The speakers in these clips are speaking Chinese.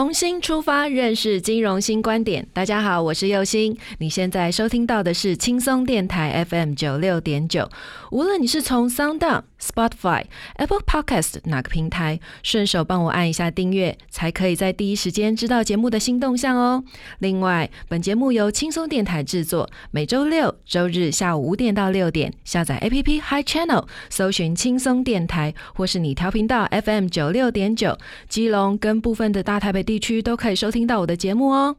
重新出发，认识金融新观点。大家好，我是右星。你现在收听到的是轻松电台 FM 九六点九。无论你是从 Sound、Spotify、Apple Podcast 哪个平台，顺手帮我按一下订阅，才可以在第一时间知道节目的新动向哦。另外，本节目由轻松电台制作，每周六、周日下午五点到六点，下载 APP Hi Channel，搜寻轻松电台，或是你调频道 FM 九六点九，基隆跟部分的大台北。地区都可以收听到我的节目哦。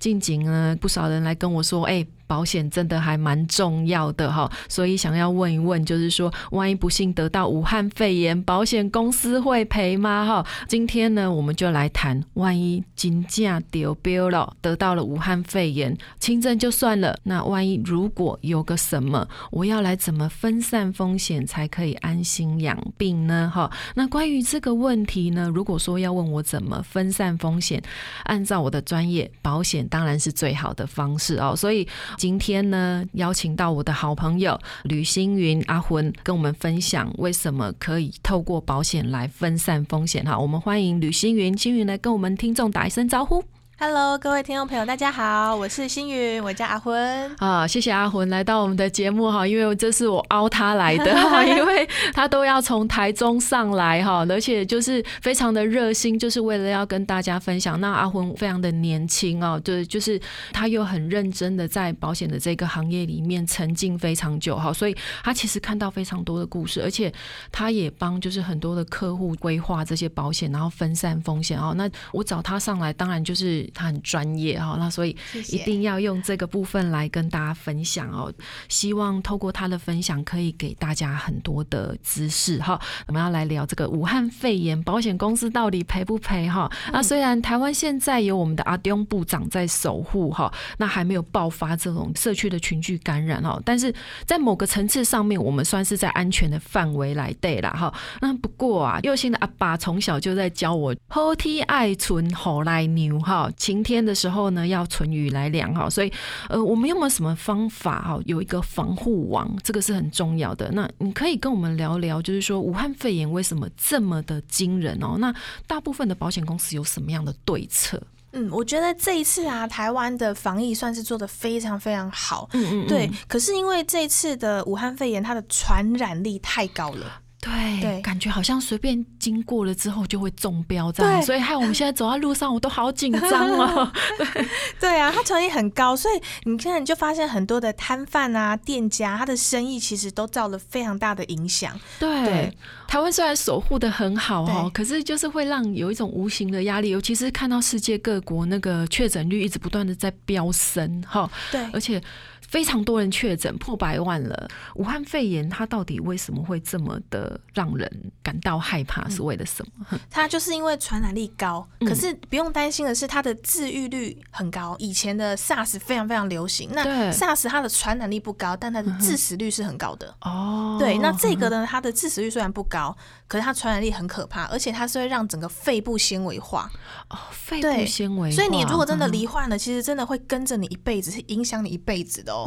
近景呢，不少人来跟我说，哎。保险真的还蛮重要的哈，所以想要问一问，就是说，万一不幸得到武汉肺炎，保险公司会赔吗？哈，今天呢，我们就来谈，万一金价丢标了，得到了武汉肺炎，轻症就算了，那万一如果有个什么，我要来怎么分散风险才可以安心养病呢？哈，那关于这个问题呢，如果说要问我怎么分散风险，按照我的专业，保险当然是最好的方式哦，所以。今天呢，邀请到我的好朋友吕星云阿魂，跟我们分享为什么可以透过保险来分散风险哈。我们欢迎吕星云，星云来跟我们听众打一声招呼。Hello，各位听众朋友，大家好，我是星云，我叫阿昏啊，谢谢阿昏来到我们的节目哈，因为这是我凹他来的，因为他都要从台中上来哈，而且就是非常的热心，就是为了要跟大家分享。那阿昏非常的年轻哦，对，就是他又很认真的在保险的这个行业里面沉浸非常久哈，所以他其实看到非常多的故事，而且他也帮就是很多的客户规划这些保险，然后分散风险哦。那我找他上来，当然就是。他很专业哈，那所以一定要用这个部分来跟大家分享哦。希望透过他的分享，可以给大家很多的知识哈。我们要来聊这个武汉肺炎，保险公司到底赔不赔哈？那虽然台湾现在有我们的阿丁部长在守护哈，那还没有爆发这种社区的群聚感染哦，但是在某个层次上面，我们算是在安全的范围来对啦哈。那不过啊，幼心的阿爸从小就在教我后梯爱存好来牛哈。晴天的时候呢，要存雨来量哈，所以呃，我们有没有什么方法哈？有一个防护网，这个是很重要的。那你可以跟我们聊聊，就是说武汉肺炎为什么这么的惊人哦？那大部分的保险公司有什么样的对策？嗯，我觉得这一次啊，台湾的防疫算是做的非常非常好。嗯嗯，对。可是因为这一次的武汉肺炎，它的传染力太高了。对，感觉好像随便经过了之后就会中标这样，所以害我们现在走在路上我都好紧张哦。对，对啊，它成意很高，所以你现在你就发现很多的摊贩啊、店家，他的生意其实都造了非常大的影响。对，台湾虽然守护的很好哦，可是就是会让有一种无形的压力，尤其是看到世界各国那个确诊率一直不断的在飙升哈。对，而且。非常多人确诊，破百万了。武汉肺炎它到底为什么会这么的让人感到害怕？是为了什么？它就是因为传染力高，可是不用担心的是它的治愈率很高。以前的 SARS 非常非常流行，那 SARS 它的传染力不高，但它的致死率是很高的。哦，对，那这个呢，它的致死率虽然不高。可是它传染力很可怕，而且它是会让整个肺部纤维化哦，肺部纤维。所以你如果真的罹患了，其实真的会跟着你一辈子，是影响你一辈子的哦。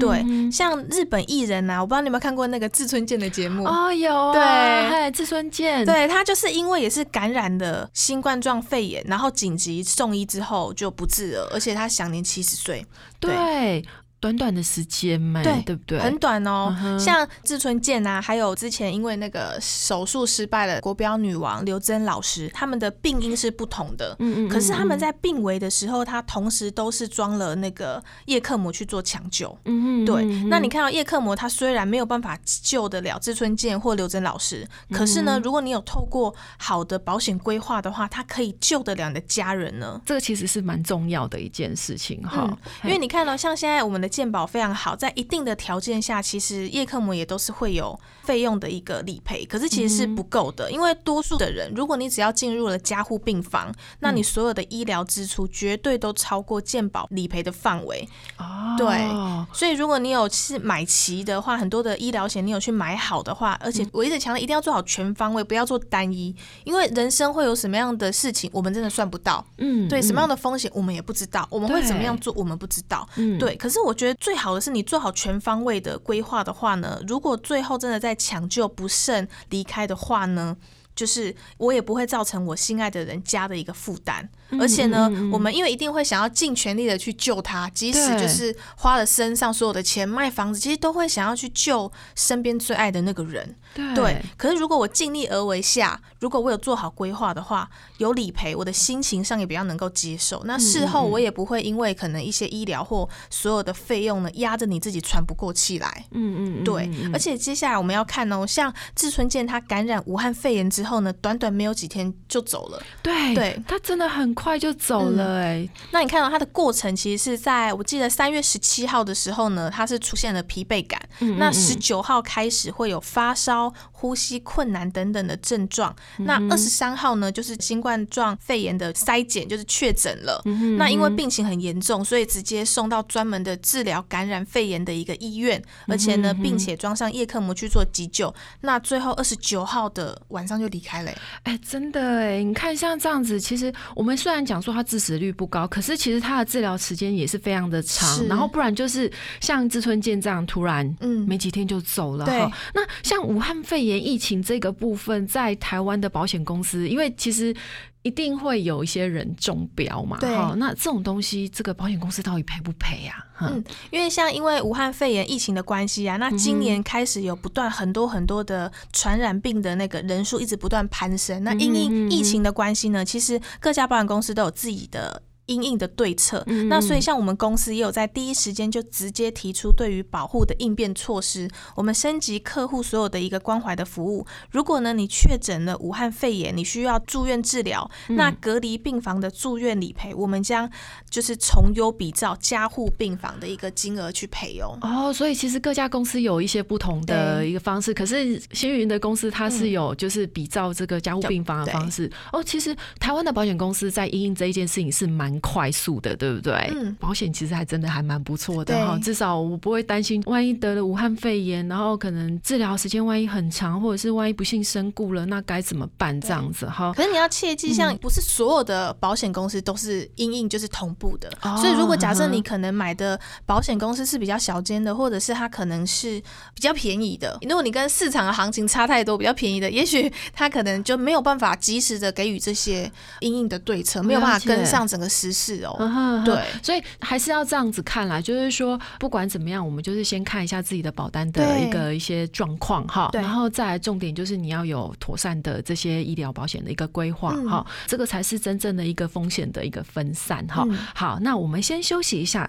对，像日本艺人呐，我不知道你有没有看过那个志村健的节目哦，有对，志村健，对他就是因为也是感染的新冠状肺炎，然后紧急送医之后就不治了，而且他享年七十岁。对。短短的时间嘛，对对不对？很短哦。像志村健啊，还有之前因为那个手术失败的国标女王刘真老师，他们的病因是不同的。嗯嗯。可是他们在病危的时候，他同时都是装了那个叶克膜去做抢救。嗯嗯。对。那你看到叶克膜，它虽然没有办法救得了志村健或刘真老师，可是呢，如果你有透过好的保险规划的话，他可以救得了你的家人呢。这个其实是蛮重要的一件事情哈。因为你看到像现在我们的健保非常好，在一定的条件下，其实叶克膜也都是会有费用的一个理赔，可是其实是不够的，因为多数的人，如果你只要进入了加护病房，那你所有的医疗支出绝对都超过健保理赔的范围。哦，对，所以如果你有是买齐的话，很多的医疗险你有去买好的话，而且我一直强调一定要做好全方位，不要做单一，因为人生会有什么样的事情，我们真的算不到。嗯，对，什么样的风险我们也不知道，我们会怎么样做，我们不知道。嗯，对。可是我觉得最好的是你做好全方位的规划的话呢，如果最后真的在抢救不慎离开的话呢？就是我也不会造成我心爱的人家的一个负担，而且呢，我们因为一定会想要尽全力的去救他，即使就是花了身上所有的钱卖房子，其实都会想要去救身边最爱的那个人。对，可是如果我尽力而为下，如果我有做好规划的话，有理赔，我的心情上也比较能够接受。那事后我也不会因为可能一些医疗或所有的费用呢压着你自己喘不过气来。嗯嗯，对。而且接下来我们要看哦，像志春健他感染武汉肺炎之后呢，短短没有几天就走了。对，对他真的很快就走了哎。那你看到他的过程，其实是在我记得三月十七号的时候呢，他是出现了疲惫感。那十九号开始会有发烧。呼吸困难等等的症状。那二十三号呢，就是新冠状肺炎的筛检，就是确诊了。那因为病情很严重，所以直接送到专门的治疗感染肺炎的一个医院，而且呢，并且装上叶克膜去做急救。那最后二十九号的晚上就离开了。哎，真的哎，你看像这样子，其实我们虽然讲说他致死率不高，可是其实他的治疗时间也是非常的长。然后不然就是像志村健这样，突然嗯没几天就走了对。那像武汉肺炎。炎疫情这个部分，在台湾的保险公司，因为其实一定会有一些人中标嘛，哈，那这种东西，这个保险公司到底赔不赔呀？嗯，因为像因为武汉肺炎疫情的关系啊，那今年开始有不断很多很多的传染病的那个人数一直不断攀升，那因因疫情的关系呢，其实各家保险公司都有自己的。应应的对策，那所以像我们公司也有在第一时间就直接提出对于保护的应变措施，我们升级客户所有的一个关怀的服务。如果呢你确诊了武汉肺炎，你需要住院治疗，那隔离病房的住院理赔，我们将就是从优比照加护病房的一个金额去赔哦。哦，所以其实各家公司有一些不同的一个方式，可是星云的公司它是有就是比照这个加护病房的方式。哦，其实台湾的保险公司在应应这一件事情是蛮。快速的，对不对？嗯，保险其实还真的还蛮不错的哈，至少我不会担心，万一得了武汉肺炎，然后可能治疗时间万一很长，或者是万一不幸身故了，那该怎么办？这样子哈。可是你要切记，像不是所有的保险公司都是因应就是同步的，所以如果假设你可能买的保险公司是比较小间的，或者是它可能是比较便宜的，如果你跟市场的行情差太多，比较便宜的，也许它可能就没有办法及时的给予这些因应的对策，没有办法跟上整个时。是哦，对，所以还是要这样子看啦，就是说，不管怎么样，我们就是先看一下自己的保单的一个一些状况哈，然后再来重点就是你要有妥善的这些医疗保险的一个规划哈，这个才是真正的一个风险的一个分散哈。好，那我们先休息一下。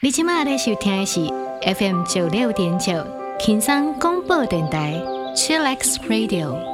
你今麦在收听的是 FM 九六点九，轻松广播电台，Chillax Radio。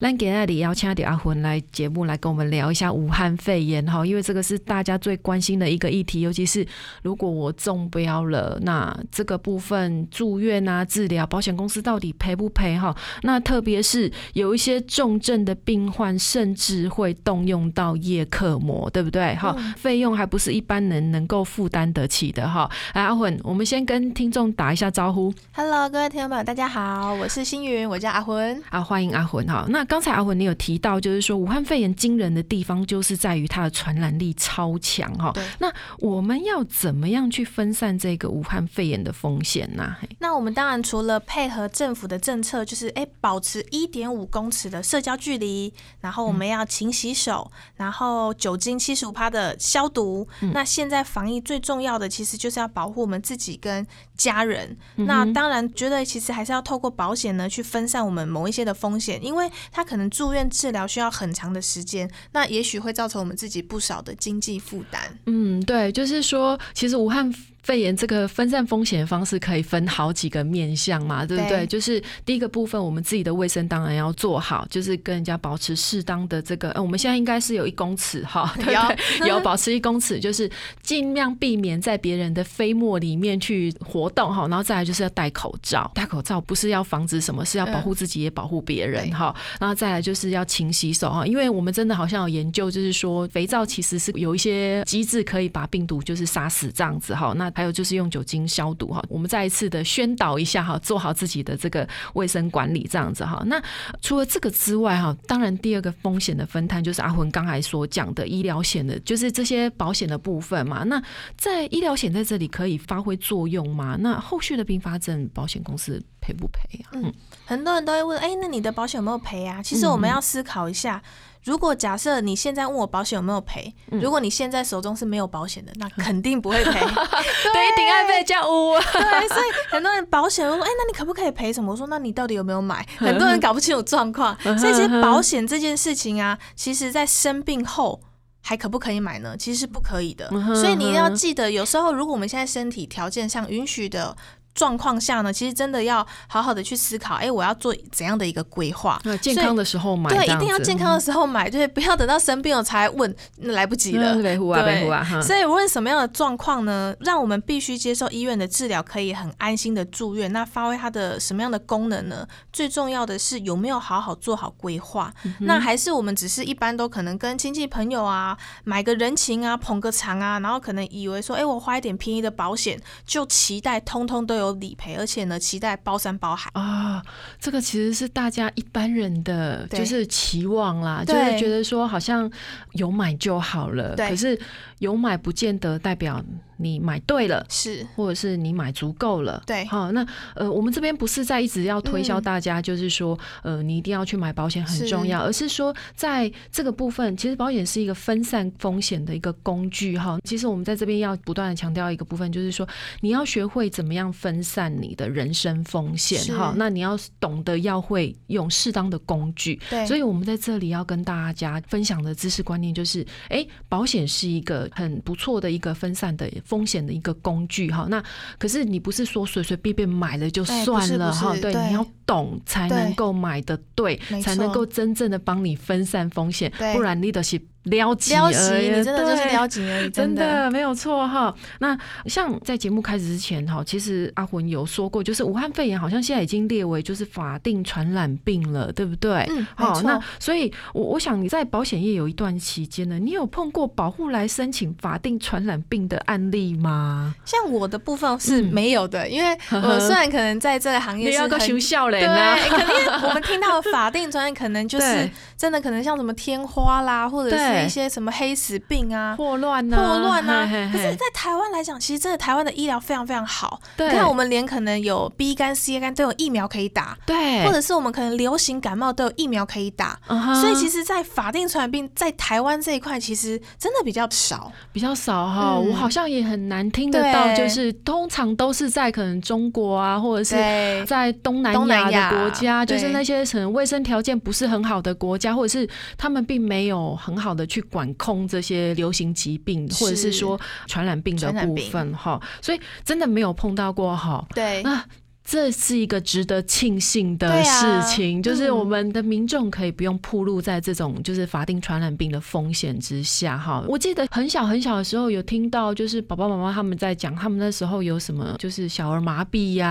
咱今日里邀请到阿魂来节目来跟我们聊一下武汉肺炎哈，因为这个是大家最关心的一个议题，尤其是如果我中标了，那这个部分住院啊治疗，保险公司到底赔不赔哈？那特别是有一些重症的病患，甚至会动用到叶克膜，对不对？哈，费用还不是一般人能够负担得起的哈。来，阿魂，我们先跟听众打一下招呼。Hello，各位听众朋友，大家好，我是星云，我叫阿魂。啊，欢迎阿魂哈。那刚才阿文你有提到，就是说武汉肺炎惊人的地方，就是在于它的传染力超强哈。那我们要怎么样去分散这个武汉肺炎的风险呢？那我们当然除了配合政府的政策，就是哎保持一点五公尺的社交距离，然后我们要勤洗手，然后酒精七十五帕的消毒。那现在防疫最重要的，其实就是要保护我们自己跟家人。那当然觉得其实还是要透过保险呢，去分散我们某一些的风险，因为他可能住院治疗需要很长的时间，那也许会造成我们自己不少的经济负担。嗯，对，就是说，其实武汉。肺炎这个分散风险的方式可以分好几个面向嘛，对不对？就是第一个部分，我们自己的卫生当然要做好，就是跟人家保持适当的这个，呃，我们现在应该是有一公尺哈，对对？有 保持一公尺，就是尽量避免在别人的飞沫里面去活动哈。然后再来就是要戴口罩，戴口罩不是要防止什么，是要保护自己也保护别人哈。然后再来就是要勤洗手哈，因为我们真的好像有研究，就是说肥皂其实是有一些机制可以把病毒就是杀死这样子哈。那还有就是用酒精消毒哈，我们再一次的宣导一下哈，做好自己的这个卫生管理这样子哈。那除了这个之外哈，当然第二个风险的分摊就是阿魂刚才所讲的医疗险的，就是这些保险的部分嘛。那在医疗险在这里可以发挥作用吗？那后续的并发症保险公司赔不赔啊？嗯，很多人都会问，哎，那你的保险有没有赔啊？其实我们要思考一下。如果假设你现在问我保险有没有赔，如果你现在手中是没有保险的，那 肯定不会赔。对，顶爱被叫污。对，所以很多人保险我说，哎，那你可不可以赔什么？我说，那你到底有没有买？很多人搞不清楚状况。所以其实保险这件事情啊，其实在生病后还可不可以买呢？其实是不可以的。所以你要记得，有时候如果我们现在身体条件上允许的。状况下呢，其实真的要好好的去思考，哎，我要做怎样的一个规划？健康的时候买，对，一定要健康的时候买，对，不要等到生病了才问，那来不及了。对，所以无论什么样的状况呢，让我们必须接受医院的治疗，可以很安心的住院，那发挥它的什么样的功能呢？最重要的是有没有好好做好规划？那还是我们只是一般都可能跟亲戚朋友啊买个人情啊捧个场啊，然后可能以为说，哎，我花一点便宜的保险，就期待通通都有。理赔，而且呢，期待包山包海啊！这个其实是大家一般人的就是期望啦，就是觉得说好像有买就好了，可是有买不见得代表。你买对了，是，或者是你买足够了，对，好，那呃，我们这边不是在一直要推销大家，就是说，呃，你一定要去买保险很重要，而是说，在这个部分，其实保险是一个分散风险的一个工具，哈。其实我们在这边要不断的强调一个部分，就是说，你要学会怎么样分散你的人生风险，哈。那你要懂得要会用适当的工具，对。所以我们在这里要跟大家分享的知识观念就是，哎，保险是一个很不错的一个分散的。风险的一个工具哈，那可是你不是说随随便便买了就算了哈，对，你要懂才能够买的对，才能够真正的帮你分散风险，不然你都是。撩急而已，你真的就是撩急而已，真的没有错哈。那像在节目开始之前哈，其实阿魂有说过，就是武汉肺炎好像现在已经列为就是法定传染病了，对不对？嗯，好。那所以，我我想你在保险业有一段期间呢，你有碰过保护来申请法定传染病的案例吗？像我的部分是没有的，因为 我虽然可能在这个行业是个学校嘞，对，肯定我们听到法定专业可能就是真的可能像什么天花啦，或者是。一些什么黑死病啊、霍乱啊、霍乱啊，可是，在台湾来讲，其实真的台湾的医疗非常非常好。你看，我们连可能有 B 肝、C 肝都有疫苗可以打，对，或者是我们可能流行感冒都有疫苗可以打。所以，其实，在法定传染病在台湾这一块，其实真的比较少，比较少哈。我好像也很难听得到，就是通常都是在可能中国啊，或者是在东南亚的国家，就是那些可能卫生条件不是很好的国家，或者是他们并没有很好的。去管控这些流行疾病，或者是说传染病的部分哈，所以真的没有碰到过哈。对，那这是一个值得庆幸的事情，就是我们的民众可以不用暴露在这种就是法定传染病的风险之下哈。我记得很小很小的时候有听到，就是爸爸妈妈他们在讲，他们那时候有什么就是小儿麻痹呀、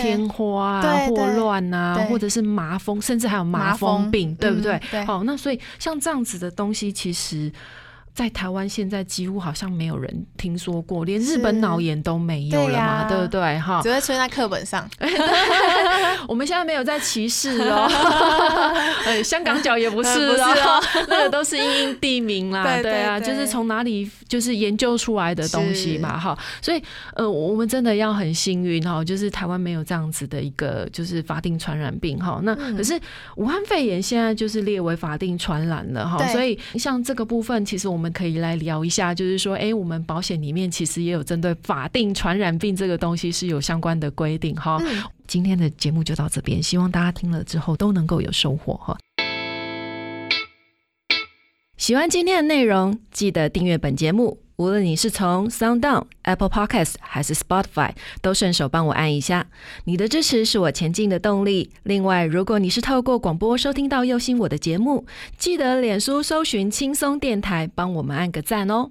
天花啊、霍乱啊，或者是麻风，甚至还有麻风病，对不对？好，那所以像这样子的东西，其实。在台湾现在几乎好像没有人听说过，连日本脑炎都没有了嘛，对不对？哈，只会出现在课本上。我们现在没有在歧视哦，香港脚也不是哦，那个都是因因地名啦，对啊，就是从哪里就是研究出来的东西嘛，哈，所以呃，我们真的要很幸运哈，就是台湾没有这样子的一个就是法定传染病哈，那可是武汉肺炎现在就是列为法定传染了哈，所以像这个部分，其实我们可以来聊一下，就是说，哎，我们保险里面其实也有针对法定传染病这个东西是有相关的规定哈。今天的节目就到这边，希望大家听了之后都能够有收获哈。喜欢今天的内容，记得订阅本节目。无论你是从 SoundOn、Apple Podcast 还是 Spotify，都顺手帮我按一下。你的支持是我前进的动力。另外，如果你是透过广播收听到右心我的节目，记得脸书搜寻轻松电台，帮我们按个赞哦。